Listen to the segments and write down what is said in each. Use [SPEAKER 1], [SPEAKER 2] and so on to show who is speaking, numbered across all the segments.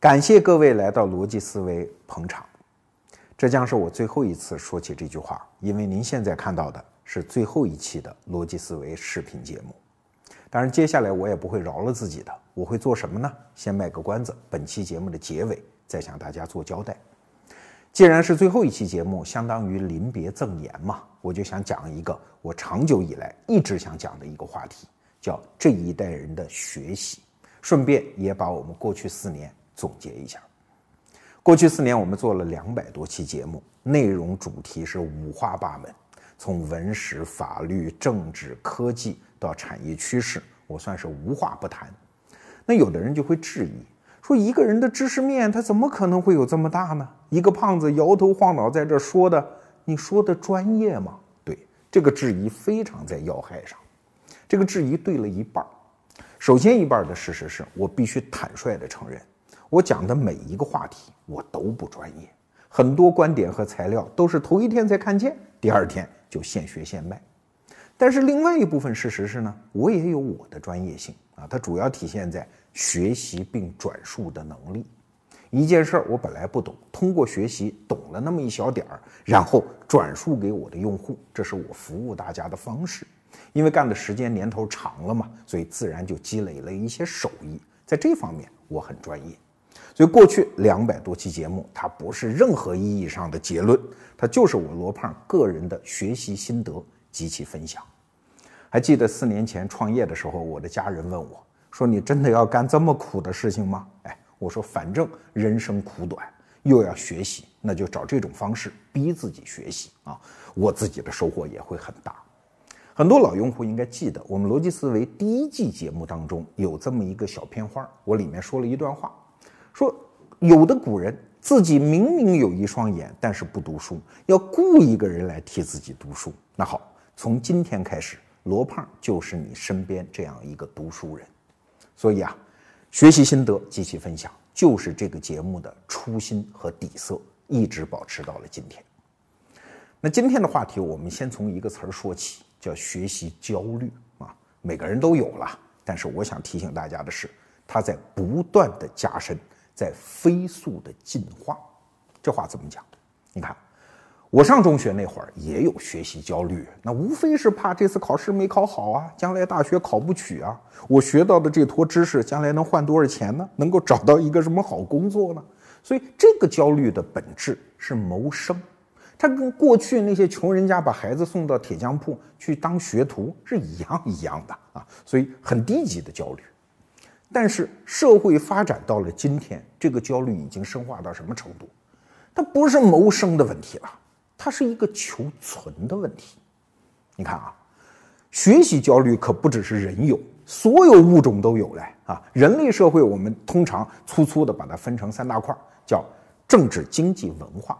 [SPEAKER 1] 感谢各位来到逻辑思维捧场，这将是我最后一次说起这句话，因为您现在看到的是最后一期的逻辑思维视频节目。当然，接下来我也不会饶了自己的，我会做什么呢？先卖个关子，本期节目的结尾再向大家做交代。既然是最后一期节目，相当于临别赠言嘛，我就想讲一个我长久以来一直想讲的一个话题，叫这一代人的学习，顺便也把我们过去四年。总结一下，过去四年我们做了两百多期节目，内容主题是五花八门，从文史、法律、政治、科技到产业趋势，我算是无话不谈。那有的人就会质疑说，一个人的知识面他怎么可能会有这么大呢？一个胖子摇头晃脑在这说的，你说的专业吗？对，这个质疑非常在要害上。这个质疑对了一半首先一半的事实是我必须坦率的承认。我讲的每一个话题，我都不专业，很多观点和材料都是头一天才看见，第二天就现学现卖。但是另外一部分事实是呢，我也有我的专业性啊，它主要体现在学习并转述的能力。一件事儿我本来不懂，通过学习懂了那么一小点儿，然后转述给我的用户，这是我服务大家的方式。因为干的时间年头长了嘛，所以自然就积累了一些手艺，在这方面我很专业。所以过去两百多期节目，它不是任何意义上的结论，它就是我罗胖个人的学习心得及其分享。还记得四年前创业的时候，我的家人问我说：“你真的要干这么苦的事情吗？”哎，我说反正人生苦短，又要学习，那就找这种方式逼自己学习啊，我自己的收获也会很大。很多老用户应该记得，我们逻辑思维第一季节目当中有这么一个小片花，我里面说了一段话。说有的古人自己明明有一双眼，但是不读书，要雇一个人来替自己读书。那好，从今天开始，罗胖就是你身边这样一个读书人。所以啊，学习心得及其分享，就是这个节目的初心和底色，一直保持到了今天。那今天的话题，我们先从一个词儿说起，叫学习焦虑啊。每个人都有了，但是我想提醒大家的是，它在不断的加深。在飞速的进化，这话怎么讲？你看，我上中学那会儿也有学习焦虑，那无非是怕这次考试没考好啊，将来大学考不取啊。我学到的这坨知识，将来能换多少钱呢？能够找到一个什么好工作呢？所以这个焦虑的本质是谋生，它跟过去那些穷人家把孩子送到铁匠铺去当学徒是一样一样的啊。所以很低级的焦虑。但是社会发展到了今天，这个焦虑已经深化到什么程度？它不是谋生的问题了，它是一个求存的问题。你看啊，学习焦虑可不只是人有，所有物种都有嘞啊！人类社会我们通常粗粗的把它分成三大块，叫政治、经济、文化。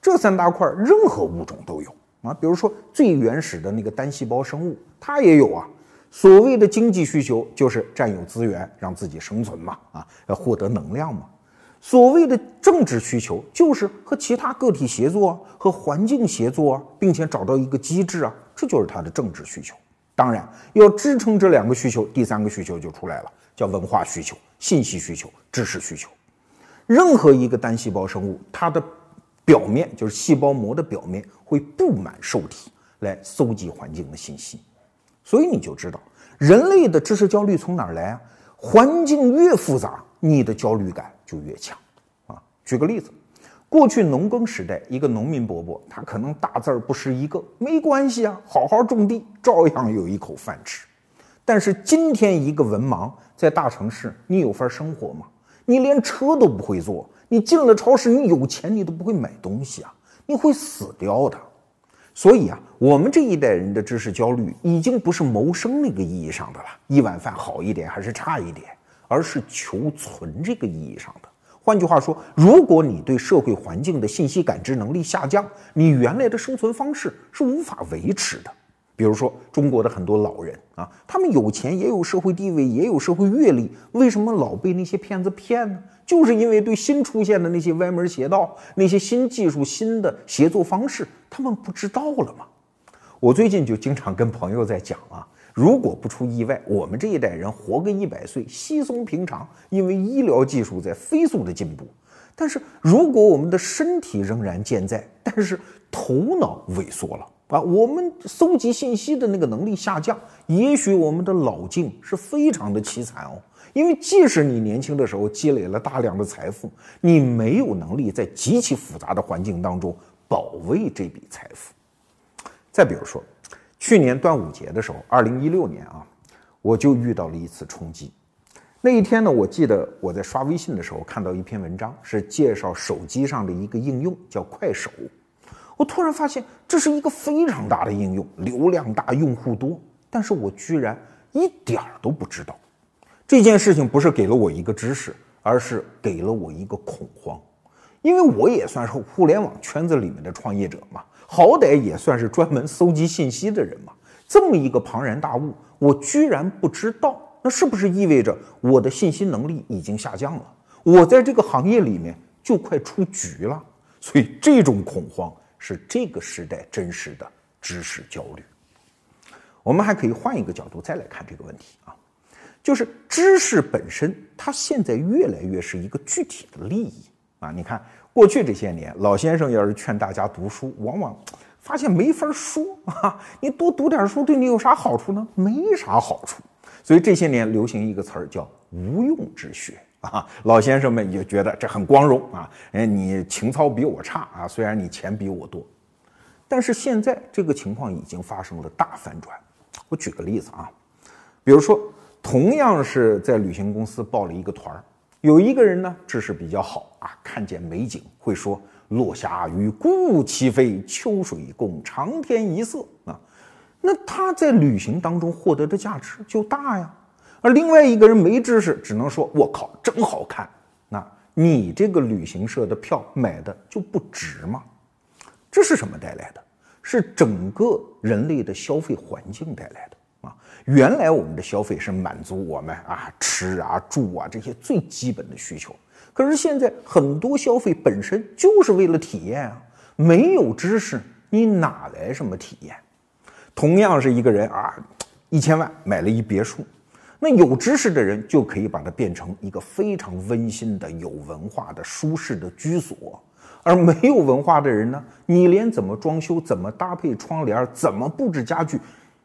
[SPEAKER 1] 这三大块任何物种都有啊。比如说最原始的那个单细胞生物，它也有啊。所谓的经济需求就是占有资源，让自己生存嘛，啊，要获得能量嘛。所谓的政治需求就是和其他个体协作啊，和环境协作啊，并且找到一个机制啊，这就是他的政治需求。当然，要支撑这两个需求，第三个需求就出来了，叫文化需求、信息需求、知识需求。任何一个单细胞生物，它的表面就是细胞膜的表面会布满受体来搜集环境的信息。所以你就知道，人类的知识焦虑从哪儿来啊？环境越复杂，你的焦虑感就越强啊。举个例子，过去农耕时代，一个农民伯伯，他可能大字儿不识一个，没关系啊，好好种地，照样有一口饭吃。但是今天一个文盲在大城市，你有份生活吗？你连车都不会坐，你进了超市，你有钱你都不会买东西啊，你会死掉的。所以啊，我们这一代人的知识焦虑已经不是谋生那个意义上的了，一碗饭好一点还是差一点，而是求存这个意义上的。换句话说，如果你对社会环境的信息感知能力下降，你原来的生存方式是无法维持的。比如说，中国的很多老人啊，他们有钱，也有社会地位，也有社会阅历，为什么老被那些骗子骗呢？就是因为对新出现的那些歪门邪道、那些新技术、新的协作方式，他们不知道了吗？我最近就经常跟朋友在讲啊，如果不出意外，我们这一代人活个一百岁稀松平常，因为医疗技术在飞速的进步。但是如果我们的身体仍然健在，但是头脑萎缩了啊，我们搜集信息的那个能力下降，也许我们的老境是非常的凄惨哦。因为即使你年轻的时候积累了大量的财富，你没有能力在极其复杂的环境当中保卫这笔财富。再比如说，去年端午节的时候，二零一六年啊，我就遇到了一次冲击。那一天呢，我记得我在刷微信的时候看到一篇文章，是介绍手机上的一个应用，叫快手。我突然发现这是一个非常大的应用，流量大，用户多，但是我居然一点儿都不知道。这件事情不是给了我一个知识，而是给了我一个恐慌，因为我也算是互联网圈子里面的创业者嘛，好歹也算是专门搜集信息的人嘛。这么一个庞然大物，我居然不知道。那是不是意味着我的信息能力已经下降了？我在这个行业里面就快出局了。所以这种恐慌是这个时代真实的知识焦虑。我们还可以换一个角度再来看这个问题，就是知识本身，它现在越来越是一个具体的利益啊。你看过去这些年，老先生要是劝大家读书，往往发现没法说啊。你多读点书对你有啥好处呢？没啥好处。所以这些年流行一个词儿叫“无用之学”啊，老先生们也觉得这很光荣啊。哎，你情操比我差啊，虽然你钱比我多，但是现在这个情况已经发生了大反转。我举个例子啊，比如说，同样是在旅行公司报了一个团儿，有一个人呢知识比较好啊，看见美景会说“落霞与孤鹜齐飞，秋水共长天一色”啊。那他在旅行当中获得的价值就大呀，而另外一个人没知识，只能说“我靠，真好看”。那你这个旅行社的票买的就不值吗？这是什么带来的？是整个人类的消费环境带来的啊！原来我们的消费是满足我们啊吃啊住啊这些最基本的需求，可是现在很多消费本身就是为了体验啊，没有知识你哪来什么体验？同样是一个人啊，一千万买了一别墅，那有知识的人就可以把它变成一个非常温馨的、有文化的、舒适的居所，而没有文化的人呢，你连怎么装修、怎么搭配窗帘、怎么布置家具，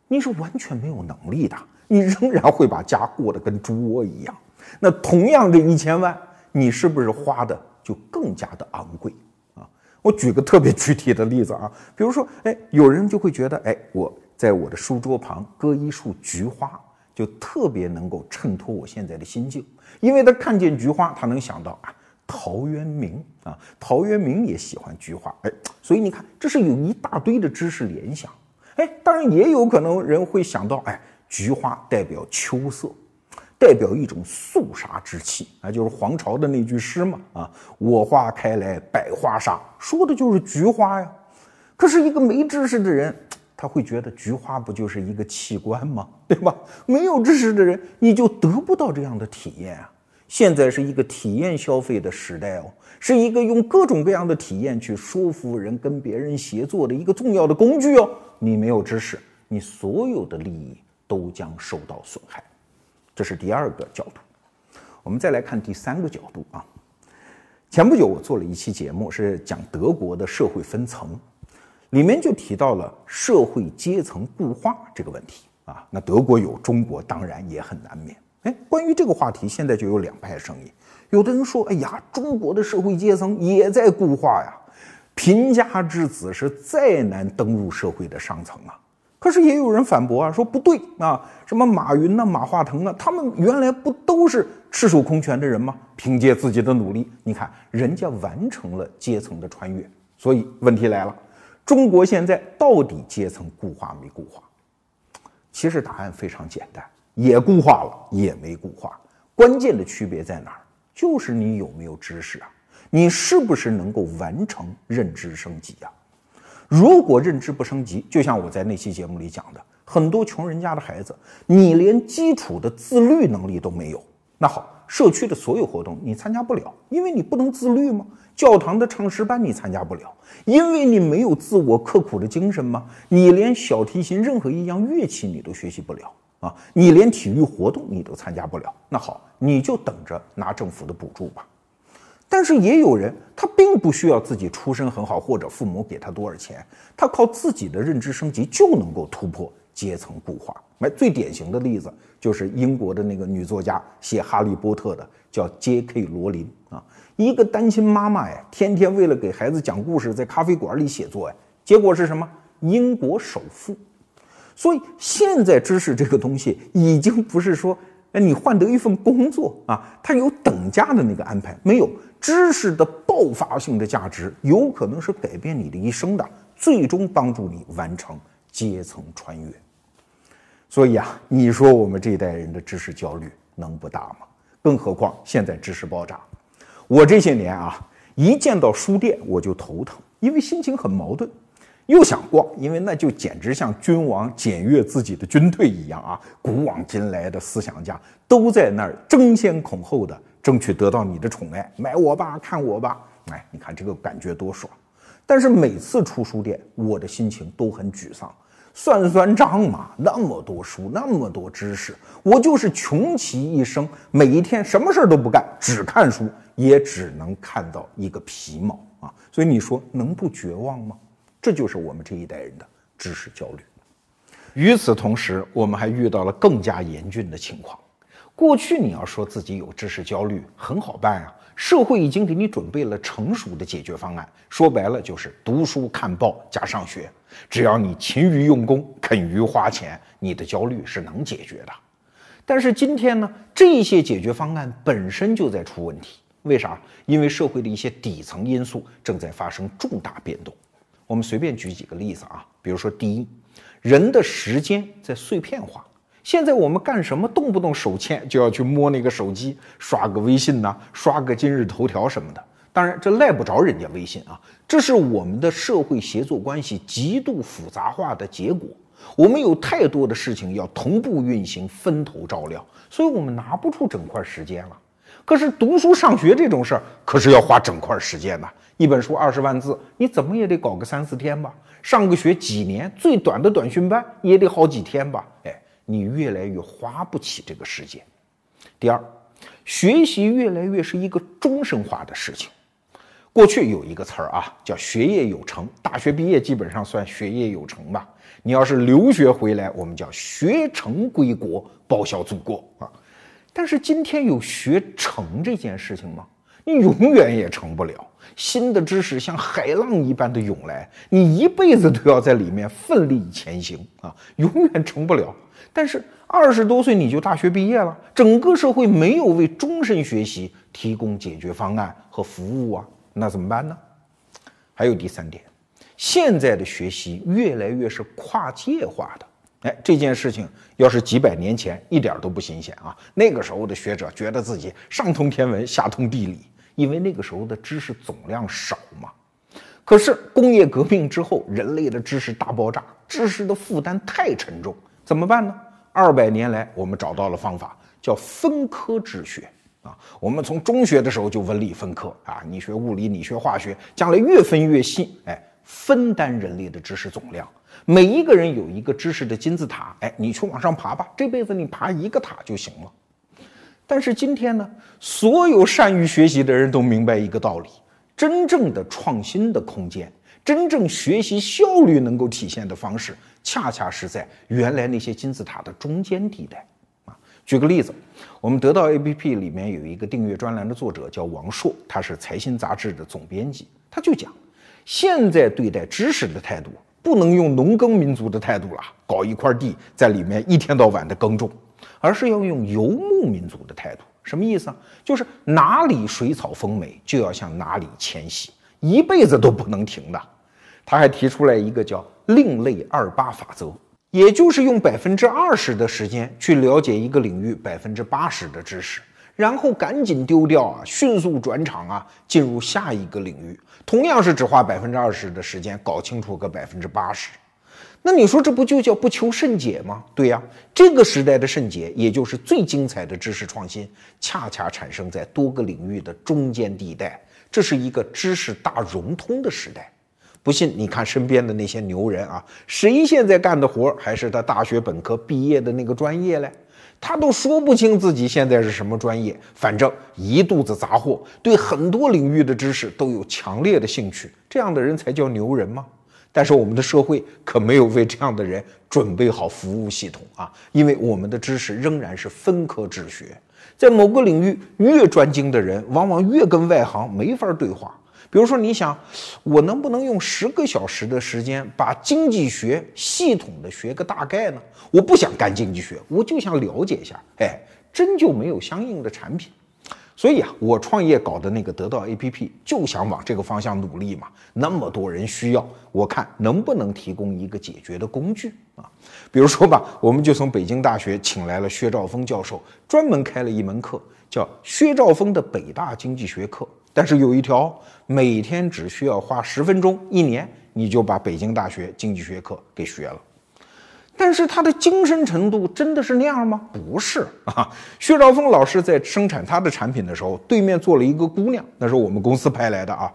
[SPEAKER 1] 你是完全没有能力的，你仍然会把家过得跟猪窝一样。那同样的一千万，你是不是花的就更加的昂贵啊？我举个特别具体的例子啊，比如说，哎，有人就会觉得，哎，我在我的书桌旁搁一束菊花，就特别能够衬托我现在的心境，因为他看见菊花，他能想到啊，陶渊明啊，陶渊明也喜欢菊花，哎，所以你看，这是有一大堆的知识联想，哎，当然也有可能人会想到，哎，菊花代表秋色。代表一种肃杀之气啊，就是黄巢的那句诗嘛啊，我花开来百花杀，说的就是菊花呀。可是，一个没知识的人，他会觉得菊花不就是一个器官吗？对吧？没有知识的人，你就得不到这样的体验啊。现在是一个体验消费的时代哦，是一个用各种各样的体验去说服人、跟别人协作的一个重要的工具哦。你没有知识，你所有的利益都将受到损害。这是第二个角度，我们再来看第三个角度啊。前不久我做了一期节目，是讲德国的社会分层，里面就提到了社会阶层固化这个问题啊。那德国有，中国当然也很难免。哎，关于这个话题，现在就有两派声音。有的人说：“哎呀，中国的社会阶层也在固化呀，贫家之子是再难登入社会的上层啊。”可是也有人反驳啊，说不对啊，什么马云呐、马化腾啊，他们原来不都是赤手空拳的人吗？凭借自己的努力，你看人家完成了阶层的穿越。所以问题来了，中国现在到底阶层固化没固化？其实答案非常简单，也固化了，也没固化。关键的区别在哪儿？就是你有没有知识啊？你是不是能够完成认知升级呀？如果认知不升级，就像我在那期节目里讲的，很多穷人家的孩子，你连基础的自律能力都没有。那好，社区的所有活动你参加不了，因为你不能自律吗？教堂的唱诗班你参加不了，因为你没有自我刻苦的精神吗？你连小提琴任何一样乐器你都学习不了。啊，你连体育活动你都参加不了，那好，你就等着拿政府的补助吧。但是也有人，他并不需要自己出身很好或者父母给他多少钱，他靠自己的认知升级就能够突破阶层固化。哎，最典型的例子就是英国的那个女作家写《哈利波特》的，叫 J.K. 罗琳啊，一个单亲妈妈呀，天天为了给孩子讲故事，在咖啡馆里写作呀，结果是什么？英国首富。所以现在知识这个东西已经不是说，哎，你换得一份工作啊，它有等价的那个安排，没有知识的爆发性的价值，有可能是改变你的一生的，最终帮助你完成阶层穿越。所以啊，你说我们这一代人的知识焦虑能不大吗？更何况现在知识爆炸，我这些年啊，一见到书店我就头疼，因为心情很矛盾。又想逛，因为那就简直像君王检阅自己的军队一样啊！古往今来的思想家都在那儿争先恐后的争取得到你的宠爱，买我吧，看我吧！哎，你看这个感觉多爽！但是每次出书店，我的心情都很沮丧。算算账嘛，那么多书，那么多知识，我就是穷其一生，每一天什么事儿都不干，只看书，也只能看到一个皮毛啊！所以你说能不绝望吗？这就是我们这一代人的知识焦虑。与此同时，我们还遇到了更加严峻的情况。过去你要说自己有知识焦虑，很好办啊，社会已经给你准备了成熟的解决方案。说白了就是读书看报加上学，只要你勤于用功、肯于花钱，你的焦虑是能解决的。但是今天呢，这些解决方案本身就在出问题。为啥？因为社会的一些底层因素正在发生重大变动。我们随便举几个例子啊，比如说，第一，人的时间在碎片化。现在我们干什么，动不动手欠就要去摸那个手机，刷个微信呐，刷个今日头条什么的。当然，这赖不着人家微信啊，这是我们的社会协作关系极度复杂化的结果。我们有太多的事情要同步运行，分头照料，所以我们拿不出整块时间了。可是读书上学这种事儿，可是要花整块时间的。一本书二十万字，你怎么也得搞个三四天吧？上个学几年，最短的短训班也得好几天吧？哎，你越来越花不起这个时间。第二，学习越来越是一个终身化的事情。过去有一个词儿啊，叫学业有成，大学毕业基本上算学业有成吧。你要是留学回来，我们叫学成归国，报效祖国啊。但是今天有学成这件事情吗？你永远也成不了。新的知识像海浪一般的涌来，你一辈子都要在里面奋力前行啊，永远成不了。但是二十多岁你就大学毕业了，整个社会没有为终身学习提供解决方案和服务啊，那怎么办呢？还有第三点，现在的学习越来越是跨界化的。哎，这件事情要是几百年前一点都不新鲜啊！那个时候的学者觉得自己上通天文，下通地理，因为那个时候的知识总量少嘛。可是工业革命之后，人类的知识大爆炸，知识的负担太沉重，怎么办呢？二百年来，我们找到了方法，叫分科治学啊。我们从中学的时候就文理分科啊，你学物理，你学化学，将来越分越细，哎，分担人类的知识总量。每一个人有一个知识的金字塔，哎，你去往上爬吧，这辈子你爬一个塔就行了。但是今天呢，所有善于学习的人都明白一个道理：真正的创新的空间，真正学习效率能够体现的方式，恰恰是在原来那些金字塔的中间地带。啊，举个例子，我们得到 APP 里面有一个订阅专栏的作者叫王硕，他是财新杂志的总编辑，他就讲，现在对待知识的态度。不能用农耕民族的态度了，搞一块地在里面一天到晚的耕种，而是要用游牧民族的态度。什么意思啊？就是哪里水草丰美，就要向哪里迁徙，一辈子都不能停的。他还提出来一个叫“另类二八法则”，也就是用百分之二十的时间去了解一个领域百分之八十的知识。然后赶紧丢掉啊，迅速转场啊，进入下一个领域。同样是只花百分之二十的时间搞清楚个百分之八十，那你说这不就叫不求甚解吗？对呀，这个时代的甚解，也就是最精彩的知识创新，恰恰产生在多个领域的中间地带。这是一个知识大融通的时代。不信你看身边的那些牛人啊，谁现在干的活还是他大学本科毕业的那个专业嘞？他都说不清自己现在是什么专业，反正一肚子杂货，对很多领域的知识都有强烈的兴趣。这样的人才叫牛人吗？但是我们的社会可没有为这样的人准备好服务系统啊，因为我们的知识仍然是分科治学，在某个领域越专精的人，往往越跟外行没法对话。比如说，你想，我能不能用十个小时的时间把经济学系统的学个大概呢？我不想干经济学，我就想了解一下。哎，真就没有相应的产品。所以啊，我创业搞的那个得到 APP 就想往这个方向努力嘛。那么多人需要，我看能不能提供一个解决的工具啊？比如说吧，我们就从北京大学请来了薛兆丰教授，专门开了一门课，叫薛兆丰的北大经济学课。但是有一条，每天只需要花十分钟，一年你就把北京大学经济学课给学了。但是他的精深程度真的是那样吗？不是啊。薛兆丰老师在生产他的产品的时候，对面坐了一个姑娘，那是我们公司派来的啊。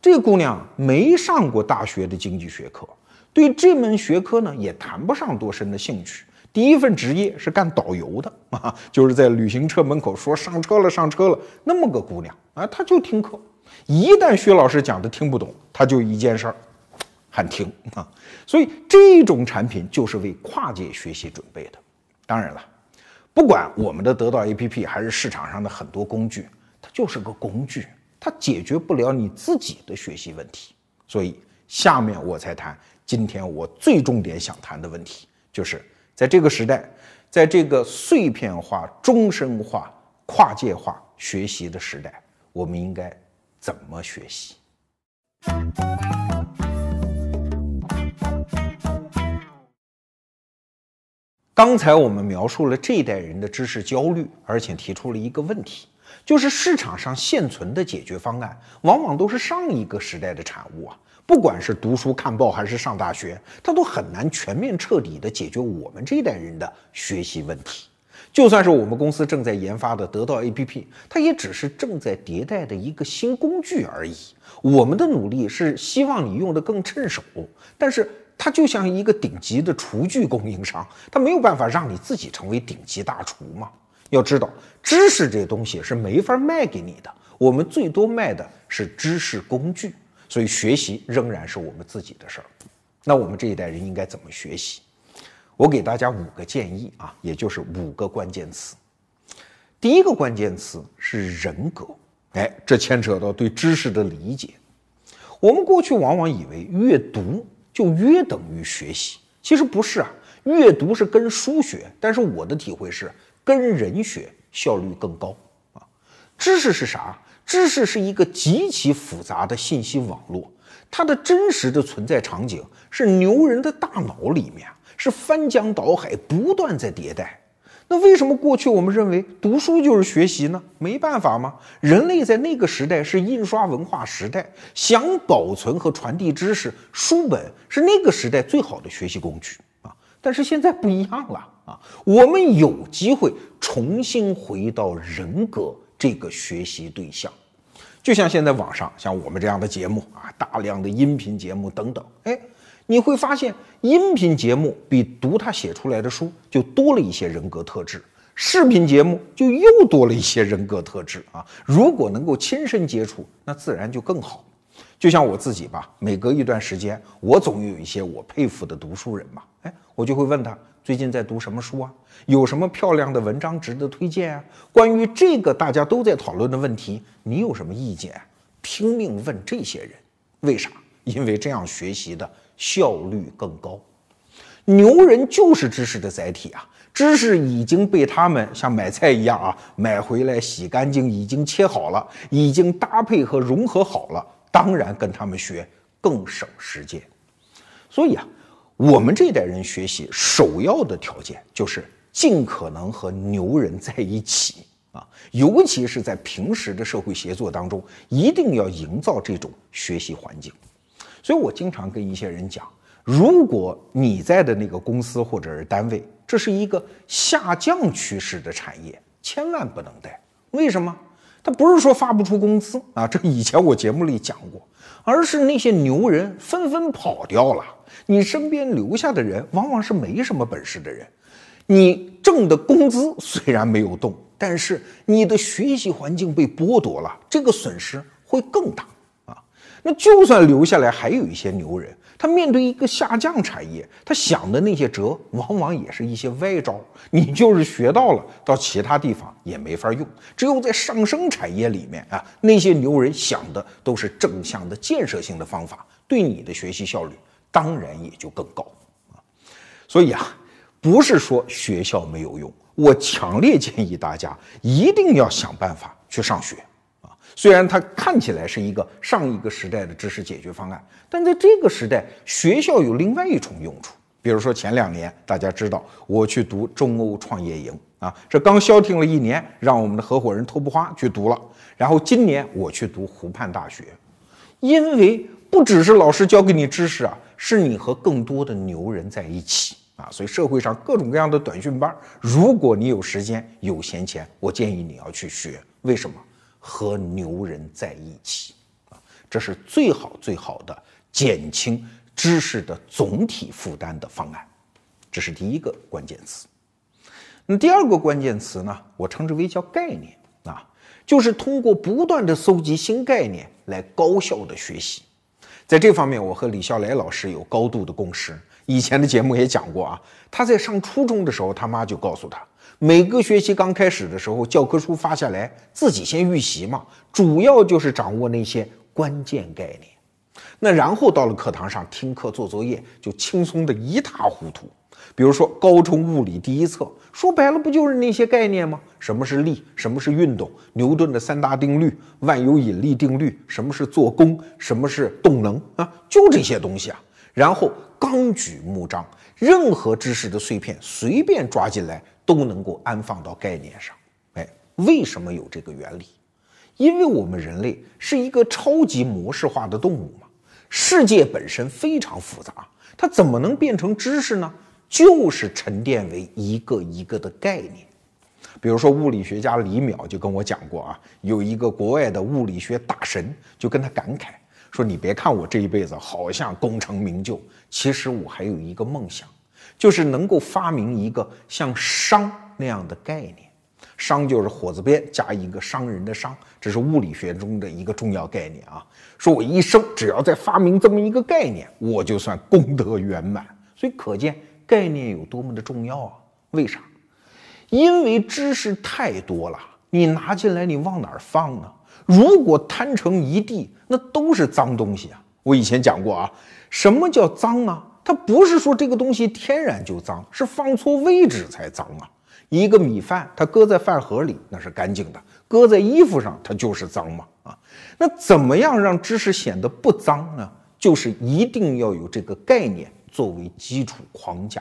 [SPEAKER 1] 这姑娘没上过大学的经济学课，对这门学科呢也谈不上多深的兴趣。第一份职业是干导游的 啊，就是在旅行车门口说上车了上车了那么个姑娘啊，她就听课，一旦薛老师讲的听不懂，她就一件事儿，喊停啊。所以这种产品就是为跨界学习准备的。当然了，不管我们的得到 APP 还是市场上的很多工具，它就是个工具，它解决不了你自己的学习问题。所以下面我才谈今天我最重点想谈的问题，就是。在这个时代，在这个碎片化、终身化、跨界化学习的时代，我们应该怎么学习？刚才我们描述了这一代人的知识焦虑，而且提出了一个问题，就是市场上现存的解决方案，往往都是上一个时代的产物啊。不管是读书看报还是上大学，它都很难全面彻底的解决我们这一代人的学习问题。就算是我们公司正在研发的得到 APP，它也只是正在迭代的一个新工具而已。我们的努力是希望你用的更趁手，但是它就像一个顶级的厨具供应商，它没有办法让你自己成为顶级大厨嘛。要知道，知识这东西是没法卖给你的，我们最多卖的是知识工具。所以学习仍然是我们自己的事儿，那我们这一代人应该怎么学习？我给大家五个建议啊，也就是五个关键词。第一个关键词是人格，哎，这牵扯到对知识的理解。我们过去往往以为阅读就约等于学习，其实不是啊，阅读是跟书学，但是我的体会是跟人学效率更高啊。知识是啥？知识是一个极其复杂的信息网络，它的真实的存在场景是牛人的大脑里面，是翻江倒海，不断在迭代。那为什么过去我们认为读书就是学习呢？没办法吗？人类在那个时代是印刷文化时代，想保存和传递知识，书本是那个时代最好的学习工具啊。但是现在不一样了啊，我们有机会重新回到人格。这个学习对象，就像现在网上像我们这样的节目啊，大量的音频节目等等，哎，你会发现音频节目比读他写出来的书就多了一些人格特质，视频节目就又多了一些人格特质啊。如果能够亲身接触，那自然就更好。就像我自己吧，每隔一段时间，我总有一些我佩服的读书人嘛，哎，我就会问他。最近在读什么书啊？有什么漂亮的文章值得推荐啊？关于这个大家都在讨论的问题，你有什么意见？拼命问这些人，为啥？因为这样学习的效率更高。牛人就是知识的载体啊，知识已经被他们像买菜一样啊，买回来洗干净，已经切好了，已经搭配和融合好了，当然跟他们学更省时间。所以啊。我们这代人学习首要的条件就是尽可能和牛人在一起啊，尤其是在平时的社会协作当中，一定要营造这种学习环境。所以我经常跟一些人讲，如果你在的那个公司或者是单位，这是一个下降趋势的产业，千万不能待。为什么？他不是说发不出工资啊，这以前我节目里讲过，而是那些牛人纷纷跑掉了。你身边留下的人往往是没什么本事的人，你挣的工资虽然没有动，但是你的学习环境被剥夺了，这个损失会更大啊。那就算留下来还有一些牛人。他面对一个下降产业，他想的那些辙，往往也是一些歪招。你就是学到了，到其他地方也没法用。只有在上升产业里面啊，那些牛人想的都是正向的、建设性的方法，对你的学习效率当然也就更高啊。所以啊，不是说学校没有用，我强烈建议大家一定要想办法去上学啊。虽然它看起来是一个上一个时代的知识解决方案，但在这个时代，学校有另外一重用处。比如说前两年，大家知道我去读中欧创业营啊，这刚消停了一年，让我们的合伙人托布花去读了。然后今年我去读湖畔大学，因为不只是老师教给你知识啊，是你和更多的牛人在一起啊，所以社会上各种各样的短训班，如果你有时间有闲钱，我建议你要去学。为什么？和牛人在一起啊，这是最好最好的减轻知识的总体负担的方案，这是第一个关键词。那第二个关键词呢，我称之为叫概念啊，就是通过不断的搜集新概念来高效的学习。在这方面，我和李笑来老师有高度的共识。以前的节目也讲过啊，他在上初中的时候，他妈就告诉他。每个学期刚开始的时候，教科书发下来，自己先预习嘛，主要就是掌握那些关键概念。那然后到了课堂上听课做作业，就轻松的一塌糊涂。比如说高中物理第一册，说白了不就是那些概念吗？什么是力？什么是运动？牛顿的三大定律，万有引力定律，什么是做功？什么是动能？啊，就这些东西啊。然后纲举目张，任何知识的碎片随便抓进来。都能够安放到概念上，哎，为什么有这个原理？因为我们人类是一个超级模式化的动物嘛，世界本身非常复杂，它怎么能变成知识呢？就是沉淀为一个一个的概念。比如说物理学家李淼就跟我讲过啊，有一个国外的物理学大神就跟他感慨说：“你别看我这一辈子好像功成名就，其实我还有一个梦想。”就是能够发明一个像商那样的概念，商就是火字边加一个商人的商，这是物理学中的一个重要概念啊。说我一生只要再发明这么一个概念，我就算功德圆满。所以可见概念有多么的重要啊？为啥？因为知识太多了，你拿进来你往哪儿放呢？如果摊成一地，那都是脏东西啊。我以前讲过啊，什么叫脏啊？它不是说这个东西天然就脏，是放错位置才脏啊！一个米饭，它搁在饭盒里那是干净的，搁在衣服上它就是脏嘛啊！那怎么样让知识显得不脏呢？就是一定要有这个概念作为基础框架。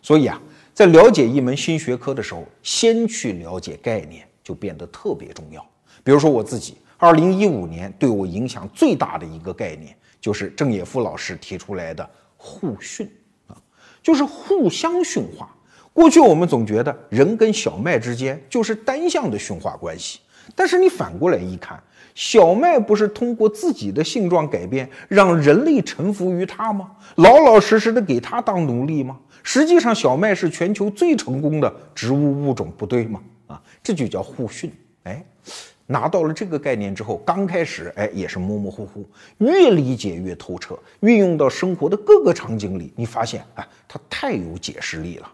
[SPEAKER 1] 所以啊，在了解一门新学科的时候，先去了解概念就变得特别重要。比如说我自己，二零一五年对我影响最大的一个概念，就是郑也夫老师提出来的。互训啊，就是互相驯化。过去我们总觉得人跟小麦之间就是单向的驯化关系，但是你反过来一看，小麦不是通过自己的性状改变，让人类臣服于它吗？老老实实的给它当奴隶吗？实际上，小麦是全球最成功的植物物种，不对吗？啊，这就叫互训。哎。拿到了这个概念之后，刚开始哎也是模模糊糊，越理解越透彻，运用到生活的各个场景里，你发现啊，它太有解释力了。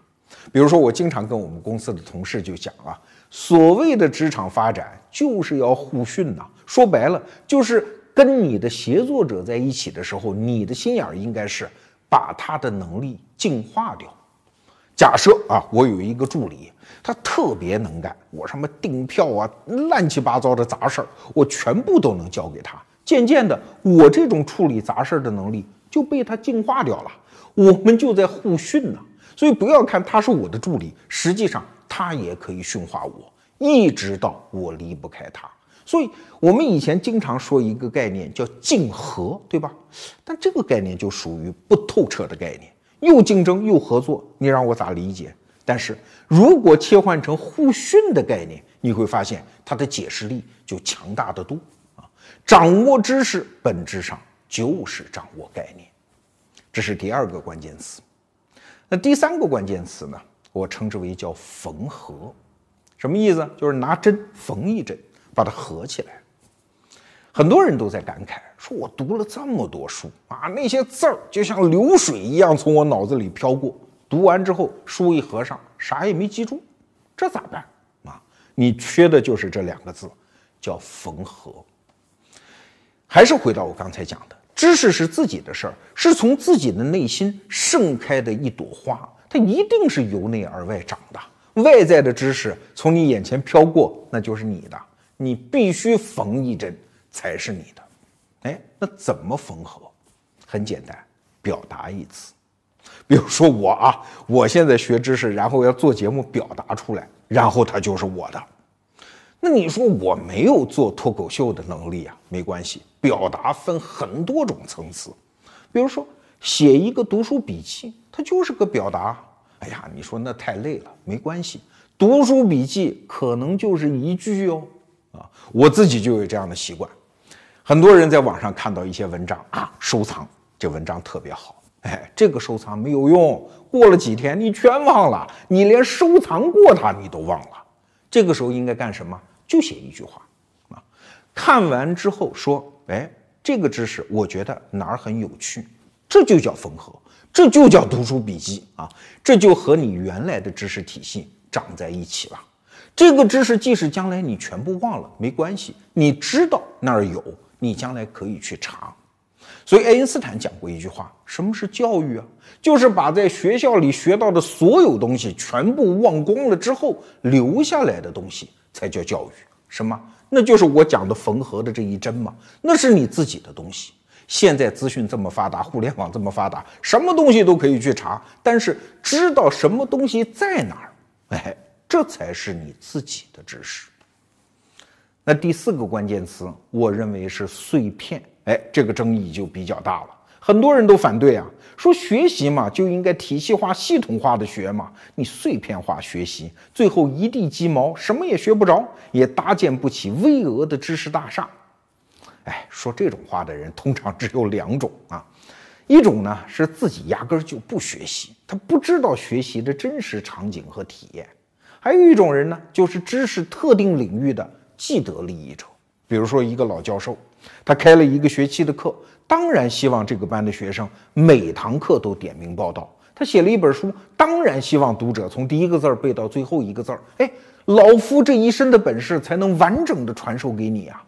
[SPEAKER 1] 比如说，我经常跟我们公司的同事就讲啊，所谓的职场发展就是要互训呐，说白了就是跟你的协作者在一起的时候，你的心眼儿应该是把他的能力净化掉。假设啊，我有一个助理。他特别能干，我什么订票啊，乱七八糟的杂事儿，我全部都能交给他。渐渐的，我这种处理杂事儿的能力就被他净化掉了。我们就在互训呢，所以不要看他是我的助理，实际上他也可以驯化我，一直到我离不开他。所以我们以前经常说一个概念叫竞合，对吧？但这个概念就属于不透彻的概念，又竞争又合作，你让我咋理解？但是如果切换成互训的概念，你会发现它的解释力就强大的多啊！掌握知识本质上就是掌握概念，这是第二个关键词。那第三个关键词呢？我称之为叫缝合，什么意思？就是拿针缝一针，把它合起来。很多人都在感慨，说我读了这么多书啊，那些字儿就像流水一样从我脑子里飘过，读完之后书一合上，啥也没记住，这咋办啊？你缺的就是这两个字，叫缝合。还是回到我刚才讲的，知识是自己的事儿，是从自己的内心盛开的一朵花，它一定是由内而外长的。外在的知识从你眼前飘过，那就是你的，你必须缝一针才是你的。哎，那怎么缝合？很简单，表达一次。比如说我啊，我现在学知识，然后要做节目表达出来，然后它就是我的。那你说我没有做脱口秀的能力啊？没关系，表达分很多种层次。比如说写一个读书笔记，它就是个表达。哎呀，你说那太累了，没关系，读书笔记可能就是一句哦。啊，我自己就有这样的习惯。很多人在网上看到一些文章啊，收藏这文章特别好，哎，这个收藏没有用，过了几天你全忘了，你连收藏过它你都忘了。这个时候应该干什么？就写一句话，啊，看完之后说，哎，这个知识我觉得哪儿很有趣，这就叫缝合，这就叫读书笔记啊，这就和你原来的知识体系长在一起了。这个知识即使将来你全部忘了，没关系，你知道那儿有，你将来可以去查。所以爱因斯坦讲过一句话：什么是教育啊？就是把在学校里学到的所有东西全部忘光了之后留下来的东西才叫教育。什么？那就是我讲的缝合的这一针嘛。那是你自己的东西。现在资讯这么发达，互联网这么发达，什么东西都可以去查。但是知道什么东西在哪儿，哎，这才是你自己的知识。那第四个关键词，我认为是碎片。哎，这个争议就比较大了，很多人都反对啊，说学习嘛就应该体系化、系统化的学嘛，你碎片化学习，最后一地鸡毛，什么也学不着，也搭建不起巍峨的知识大厦。哎，说这种话的人通常只有两种啊，一种呢是自己压根儿就不学习，他不知道学习的真实场景和体验；还有一种人呢，就是知识特定领域的既得利益者，比如说一个老教授。他开了一个学期的课，当然希望这个班的学生每堂课都点名报道。他写了一本书，当然希望读者从第一个字儿背到最后一个字儿。哎，老夫这一身的本事才能完整的传授给你啊！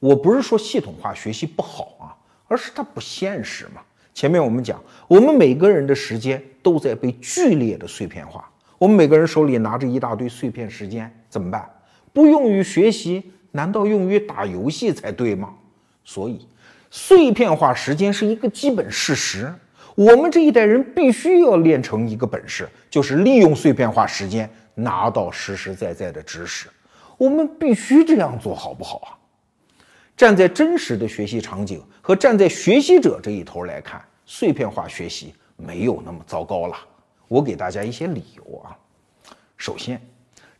[SPEAKER 1] 我不是说系统化学习不好啊，而是它不现实嘛。前面我们讲，我们每个人的时间都在被剧烈的碎片化，我们每个人手里拿着一大堆碎片时间，怎么办？不用于学习。难道用于打游戏才对吗？所以，碎片化时间是一个基本事实。我们这一代人必须要练成一个本事，就是利用碎片化时间拿到实实在在的知识。我们必须这样做好不好啊？站在真实的学习场景和站在学习者这一头来看，碎片化学习没有那么糟糕了。我给大家一些理由啊。首先，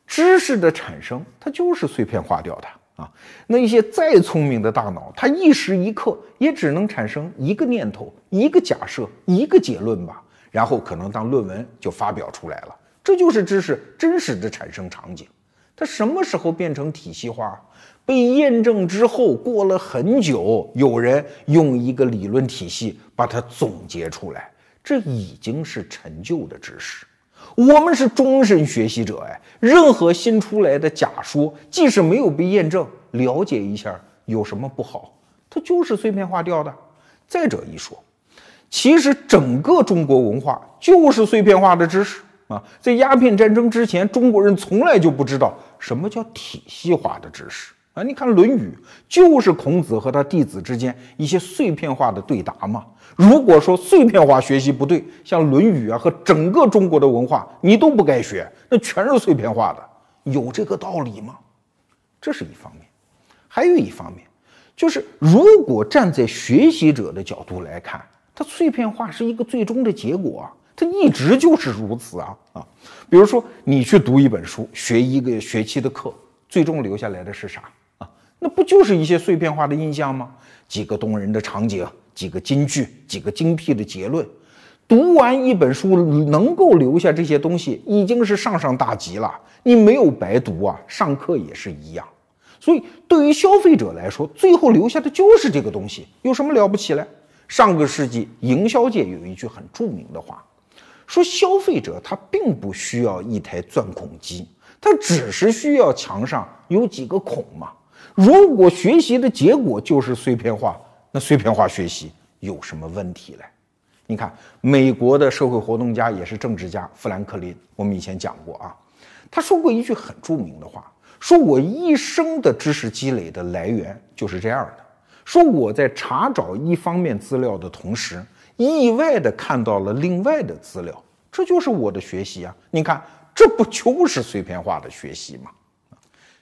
[SPEAKER 1] 知识的产生它就是碎片化掉的。啊，那一些再聪明的大脑，它一时一刻也只能产生一个念头、一个假设、一个结论吧，然后可能当论文就发表出来了。这就是知识真实的产生场景。它什么时候变成体系化？被验证之后，过了很久，有人用一个理论体系把它总结出来，这已经是陈旧的知识。我们是终身学习者哎，任何新出来的假说，即使没有被验证，了解一下有什么不好？它就是碎片化掉的。再者一说，其实整个中国文化就是碎片化的知识啊。在鸦片战争之前，中国人从来就不知道什么叫体系化的知识啊。你看《论语》，就是孔子和他弟子之间一些碎片化的对答嘛。如果说碎片化学习不对，像《论语》啊和整个中国的文化，你都不该学，那全是碎片化的，有这个道理吗？这是一方面，还有一方面，就是如果站在学习者的角度来看，它碎片化是一个最终的结果啊，它一直就是如此啊啊！比如说你去读一本书，学一个学期的课，最终留下来的是啥啊？那不就是一些碎片化的印象吗？几个动人的场景，几个金句，几个精辟的结论。读完一本书能够留下这些东西，已经是上上大吉了。你没有白读啊，上课也是一样。所以对于消费者来说，最后留下的就是这个东西，有什么了不起嘞？上个世纪营销界有一句很著名的话，说消费者他并不需要一台钻孔机，他只是需要墙上有几个孔嘛。如果学习的结果就是碎片化，那碎片化学习有什么问题嘞？你看，美国的社会活动家也是政治家富兰克林，我们以前讲过啊，他说过一句很著名的话，说我一生的知识积累的来源就是这样的，说我在查找一方面资料的同时，意外的看到了另外的资料，这就是我的学习啊！你看，这不就是碎片化的学习吗？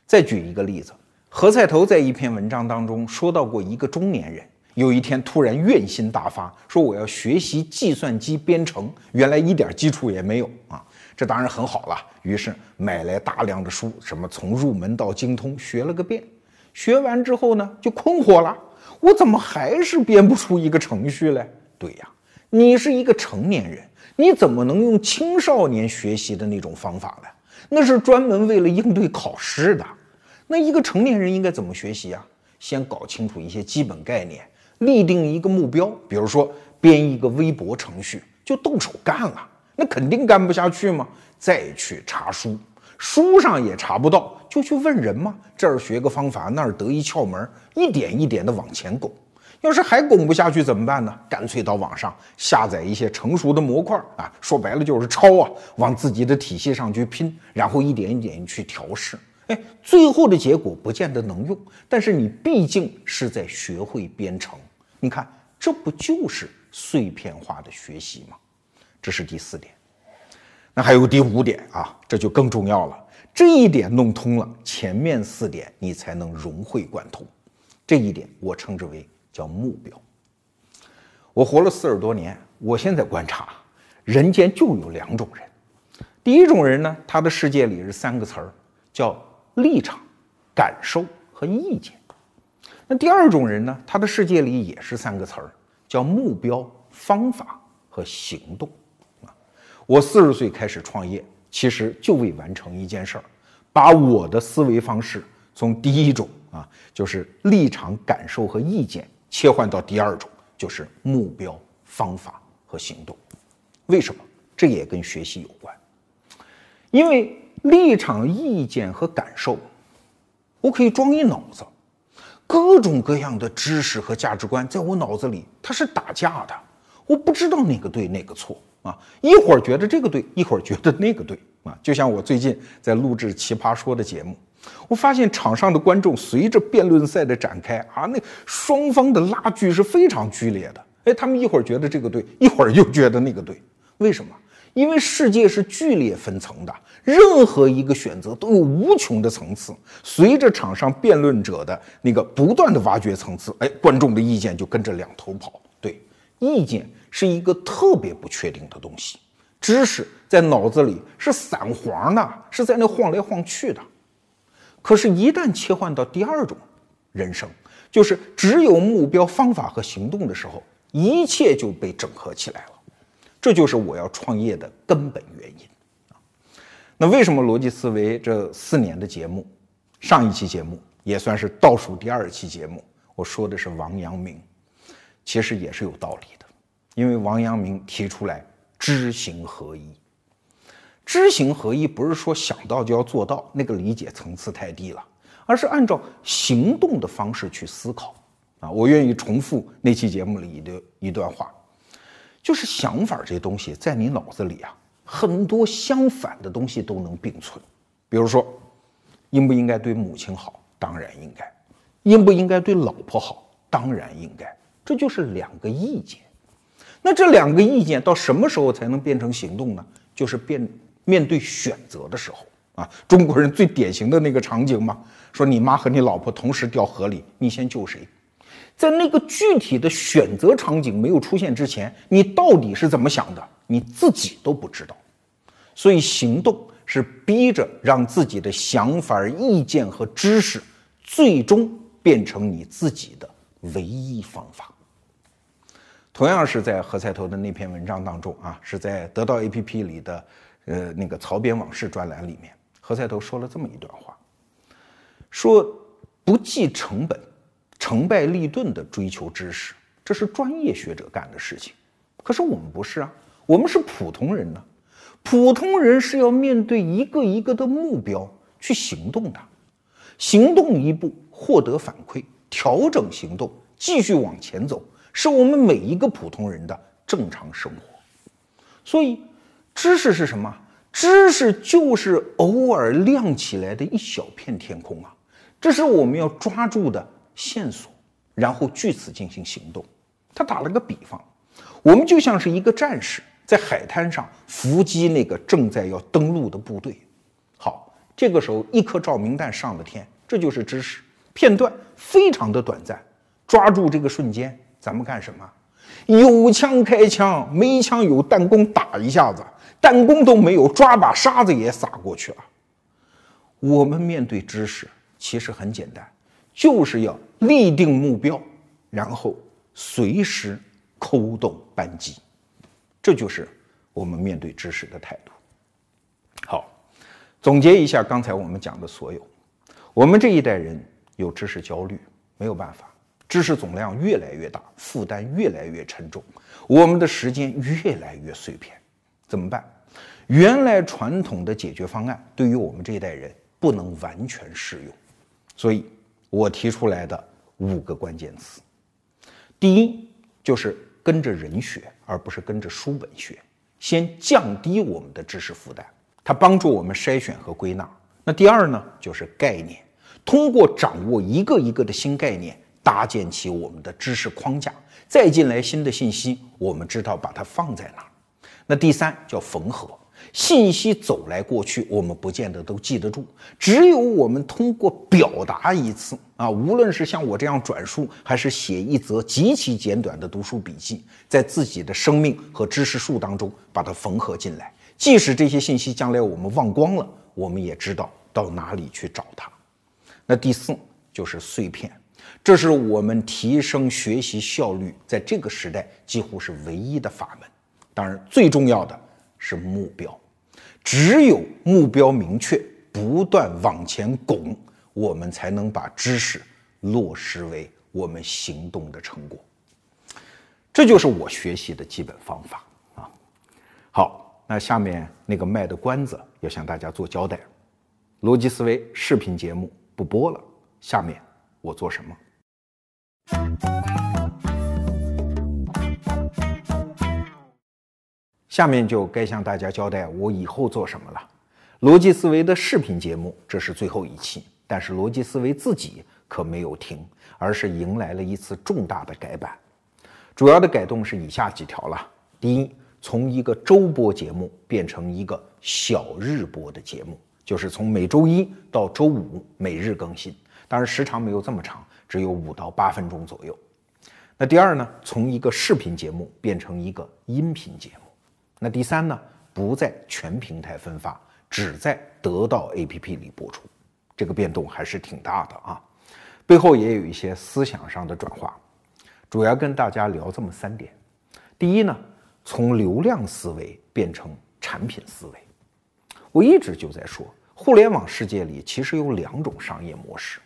[SPEAKER 1] 再举一个例子，何菜头在一篇文章当中说到过一个中年人。有一天突然怨心大发，说我要学习计算机编程，原来一点基础也没有啊！这当然很好了，于是买来大量的书，什么从入门到精通学了个遍。学完之后呢，就困惑了，我怎么还是编不出一个程序来？对呀，你是一个成年人，你怎么能用青少年学习的那种方法呢？那是专门为了应对考试的。那一个成年人应该怎么学习啊？先搞清楚一些基本概念。立定一个目标，比如说编一个微博程序，就动手干了，那肯定干不下去嘛。再去查书，书上也查不到，就去问人嘛。这儿学个方法，那儿得一窍门，一点一点的往前拱。要是还拱不下去怎么办呢？干脆到网上下载一些成熟的模块啊，说白了就是抄啊，往自己的体系上去拼，然后一点一点去调试。哎，最后的结果不见得能用，但是你毕竟是在学会编程。你看，这不就是碎片化的学习吗？这是第四点。那还有第五点啊，这就更重要了。这一点弄通了，前面四点你才能融会贯通。这一点我称之为叫目标。我活了四十多年，我现在观察，人间就有两种人。第一种人呢，他的世界里是三个词儿，叫立场、感受和意见。那第二种人呢？他的世界里也是三个词儿，叫目标、方法和行动。啊，我四十岁开始创业，其实就为完成一件事儿，把我的思维方式从第一种啊，就是立场、感受和意见，切换到第二种，就是目标、方法和行动。为什么？这也跟学习有关。因为立场、意见和感受，我可以装一脑子。各种各样的知识和价值观在我脑子里，它是打架的，我不知道哪个对哪个错啊！一会儿觉得这个对，一会儿觉得那个对啊！就像我最近在录制《奇葩说》的节目，我发现场上的观众随着辩论赛的展开啊，那双方的拉锯是非常剧烈的。哎，他们一会儿觉得这个对，一会儿又觉得那个对，为什么？因为世界是剧烈分层的，任何一个选择都有无穷的层次。随着场上辩论者的那个不断的挖掘层次，哎，观众的意见就跟着两头跑。对，意见是一个特别不确定的东西，知识在脑子里是散黄的，是在那晃来晃去的。可是，一旦切换到第二种人生，就是只有目标、方法和行动的时候，一切就被整合起来了。这就是我要创业的根本原因啊！那为什么逻辑思维这四年的节目，上一期节目也算是倒数第二期节目，我说的是王阳明，其实也是有道理的，因为王阳明提出来知行合一，知行合一不是说想到就要做到，那个理解层次太低了，而是按照行动的方式去思考啊！我愿意重复那期节目里的一段话。就是想法这东西，在你脑子里啊，很多相反的东西都能并存。比如说，应不应该对母亲好？当然应该。应不应该对老婆好？当然应该。这就是两个意见。那这两个意见到什么时候才能变成行动呢？就是变面对选择的时候啊。中国人最典型的那个场景嘛，说你妈和你老婆同时掉河里，你先救谁？在那个具体的选择场景没有出现之前，你到底是怎么想的？你自己都不知道。所以行动是逼着让自己的想法、意见和知识最终变成你自己的唯一方法。同样是在何菜头的那篇文章当中啊，是在得到 APP 里的呃那个槽编往事专栏里面，何菜头说了这么一段话，说不计成本、成败利钝的追求知识，这是专业学者干的事情。可是我们不是啊，我们是普通人呢。普通人是要面对一个一个的目标去行动的，行动一步获得反馈，调整行动，继续往前走。是我们每一个普通人的正常生活，所以知识是什么？知识就是偶尔亮起来的一小片天空啊！这是我们要抓住的线索，然后据此进行行动。他打了个比方，我们就像是一个战士在海滩上伏击那个正在要登陆的部队。好，这个时候一颗照明弹上了天，这就是知识片段，非常的短暂，抓住这个瞬间。咱们干什么？有枪开枪，没枪有弹弓打一下子，弹弓都没有，抓把沙子也撒过去了。我们面对知识其实很简单，就是要立定目标，然后随时扣动扳机，这就是我们面对知识的态度。好，总结一下刚才我们讲的所有，我们这一代人有知识焦虑，没有办法。知识总量越来越大，负担越来越沉重，我们的时间越来越碎片，怎么办？原来传统的解决方案对于我们这一代人不能完全适用，所以我提出来的五个关键词：第一，就是跟着人学，而不是跟着书本学，先降低我们的知识负担，它帮助我们筛选和归纳。那第二呢，就是概念，通过掌握一个一个的新概念。搭建起我们的知识框架，再进来新的信息，我们知道把它放在哪儿。那第三叫缝合，信息走来过去，我们不见得都记得住。只有我们通过表达一次啊，无论是像我这样转述，还是写一则极其简短的读书笔记，在自己的生命和知识树当中把它缝合进来。即使这些信息将来我们忘光了，我们也知道到哪里去找它。那第四就是碎片。这是我们提升学习效率在这个时代几乎是唯一的法门。当然，最重要的是目标，只有目标明确，不断往前拱，我们才能把知识落实为我们行动的成果。这就是我学习的基本方法啊。好，那下面那个卖的关子要向大家做交代：逻辑思维视频节目不播了，下面我做什么？下面就该向大家交代我以后做什么了。逻辑思维的视频节目，这是最后一期，但是逻辑思维自己可没有停，而是迎来了一次重大的改版。主要的改动是以下几条了：第一，从一个周播节目变成一个小日播的节目，就是从每周一到周五每日更新，当然时长没有这么长。只有五到八分钟左右。那第二呢？从一个视频节目变成一个音频节目。那第三呢？不在全平台分发，只在得到 APP 里播出。这个变动还是挺大的啊。背后也有一些思想上的转化，主要跟大家聊这么三点。第一呢，从流量思维变成产品思维。我一直就在说，互联网世界里其实有两种商业模式。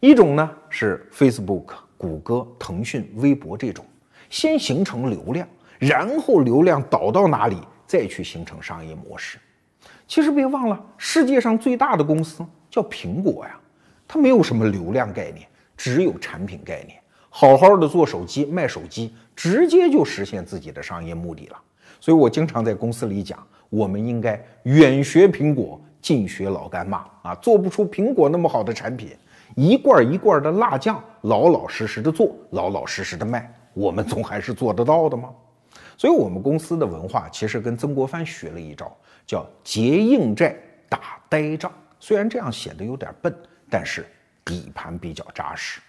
[SPEAKER 1] 一种呢是 Facebook、谷歌、腾讯、微博这种，先形成流量，然后流量导到哪里，再去形成商业模式。其实别忘了，世界上最大的公司叫苹果呀，它没有什么流量概念，只有产品概念，好好的做手机卖手机，直接就实现自己的商业目的了。所以我经常在公司里讲，我们应该远学苹果，近学老干妈啊，做不出苹果那么好的产品。一罐一罐的辣酱，老老实实的做，老老实实的卖，我们总还是做得到的吗？所以，我们公司的文化其实跟曾国藩学了一招，叫结硬债打呆仗。虽然这样显得有点笨，但是底盘比较扎实。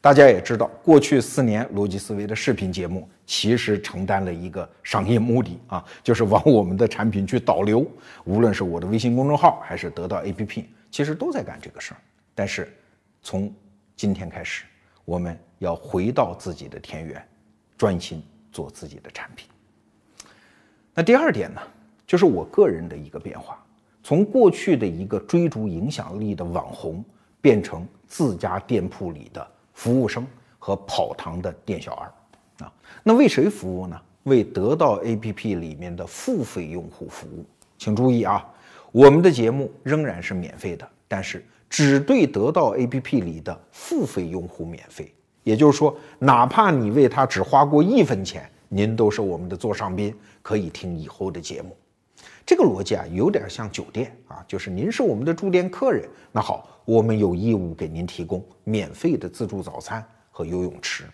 [SPEAKER 1] 大家也知道，过去四年逻辑思维的视频节目其实承担了一个商业目的啊，就是往我们的产品去导流。无论是我的微信公众号，还是得到 APP，其实都在干这个事儿。但是，从今天开始，我们要回到自己的田园，专心做自己的产品。那第二点呢，就是我个人的一个变化，从过去的一个追逐影响力的网红，变成自家店铺里的服务生和跑堂的店小二啊。那为谁服务呢？为得到 APP 里面的付费用户服务。请注意啊，我们的节目仍然是免费的，但是。只对得到 APP 里的付费用户免费，也就是说，哪怕你为他只花过一分钱，您都是我们的座上宾，可以听以后的节目。这个逻辑啊，有点像酒店啊，就是您是我们的住店客人，那好，我们有义务给您提供免费的自助早餐和游泳池。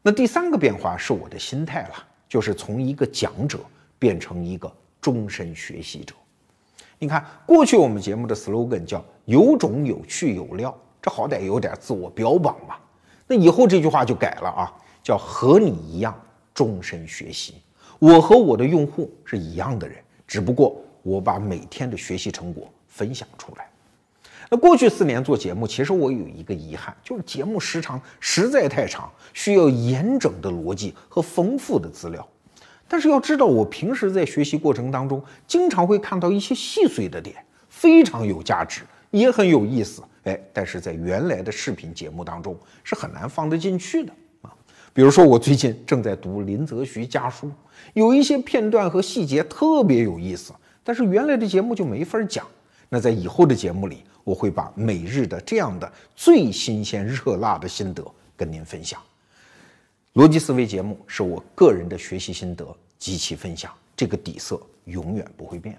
[SPEAKER 1] 那第三个变化是我的心态了，就是从一个讲者变成一个终身学习者。你看，过去我们节目的 slogan 叫“有种有趣有料”，这好歹有点自我标榜吧。那以后这句话就改了啊，叫“和你一样终身学习”。我和我的用户是一样的人，只不过我把每天的学习成果分享出来。那过去四年做节目，其实我有一个遗憾，就是节目时长实在太长，需要严整的逻辑和丰富的资料。但是要知道，我平时在学习过程当中，经常会看到一些细碎的点，非常有价值，也很有意思。哎，但是在原来的视频节目当中是很难放得进去的啊。比如说，我最近正在读林则徐家书，有一些片段和细节特别有意思，但是原来的节目就没法讲。那在以后的节目里，我会把每日的这样的最新鲜热辣的心得跟您分享。逻辑思维节目是我个人的学习心得及其分享，这个底色永远不会变。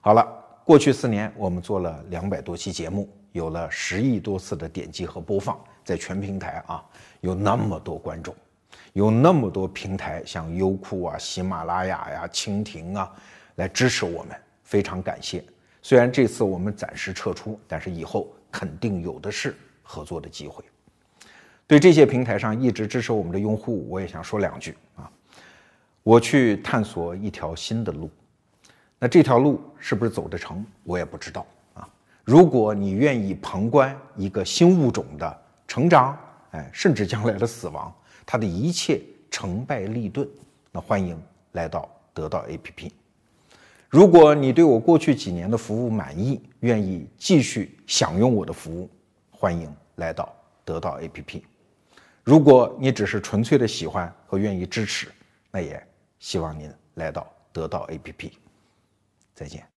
[SPEAKER 1] 好了，过去四年我们做了两百多期节目，有了十亿多次的点击和播放，在全平台啊，有那么多观众，有那么多平台，像优酷啊、喜马拉雅呀、蜻蜓啊，来支持我们，非常感谢。虽然这次我们暂时撤出，但是以后肯定有的是合作的机会。对这些平台上一直支持我们的用户，我也想说两句啊。我去探索一条新的路，那这条路是不是走得成，我也不知道啊。如果你愿意旁观一个新物种的成长，哎，甚至将来的死亡，它的一切成败利钝，那欢迎来到得到 APP。如果你对我过去几年的服务满意，愿意继续享用我的服务，欢迎来到得到 APP。如果你只是纯粹的喜欢和愿意支持，那也希望您来到得到 APP。再见。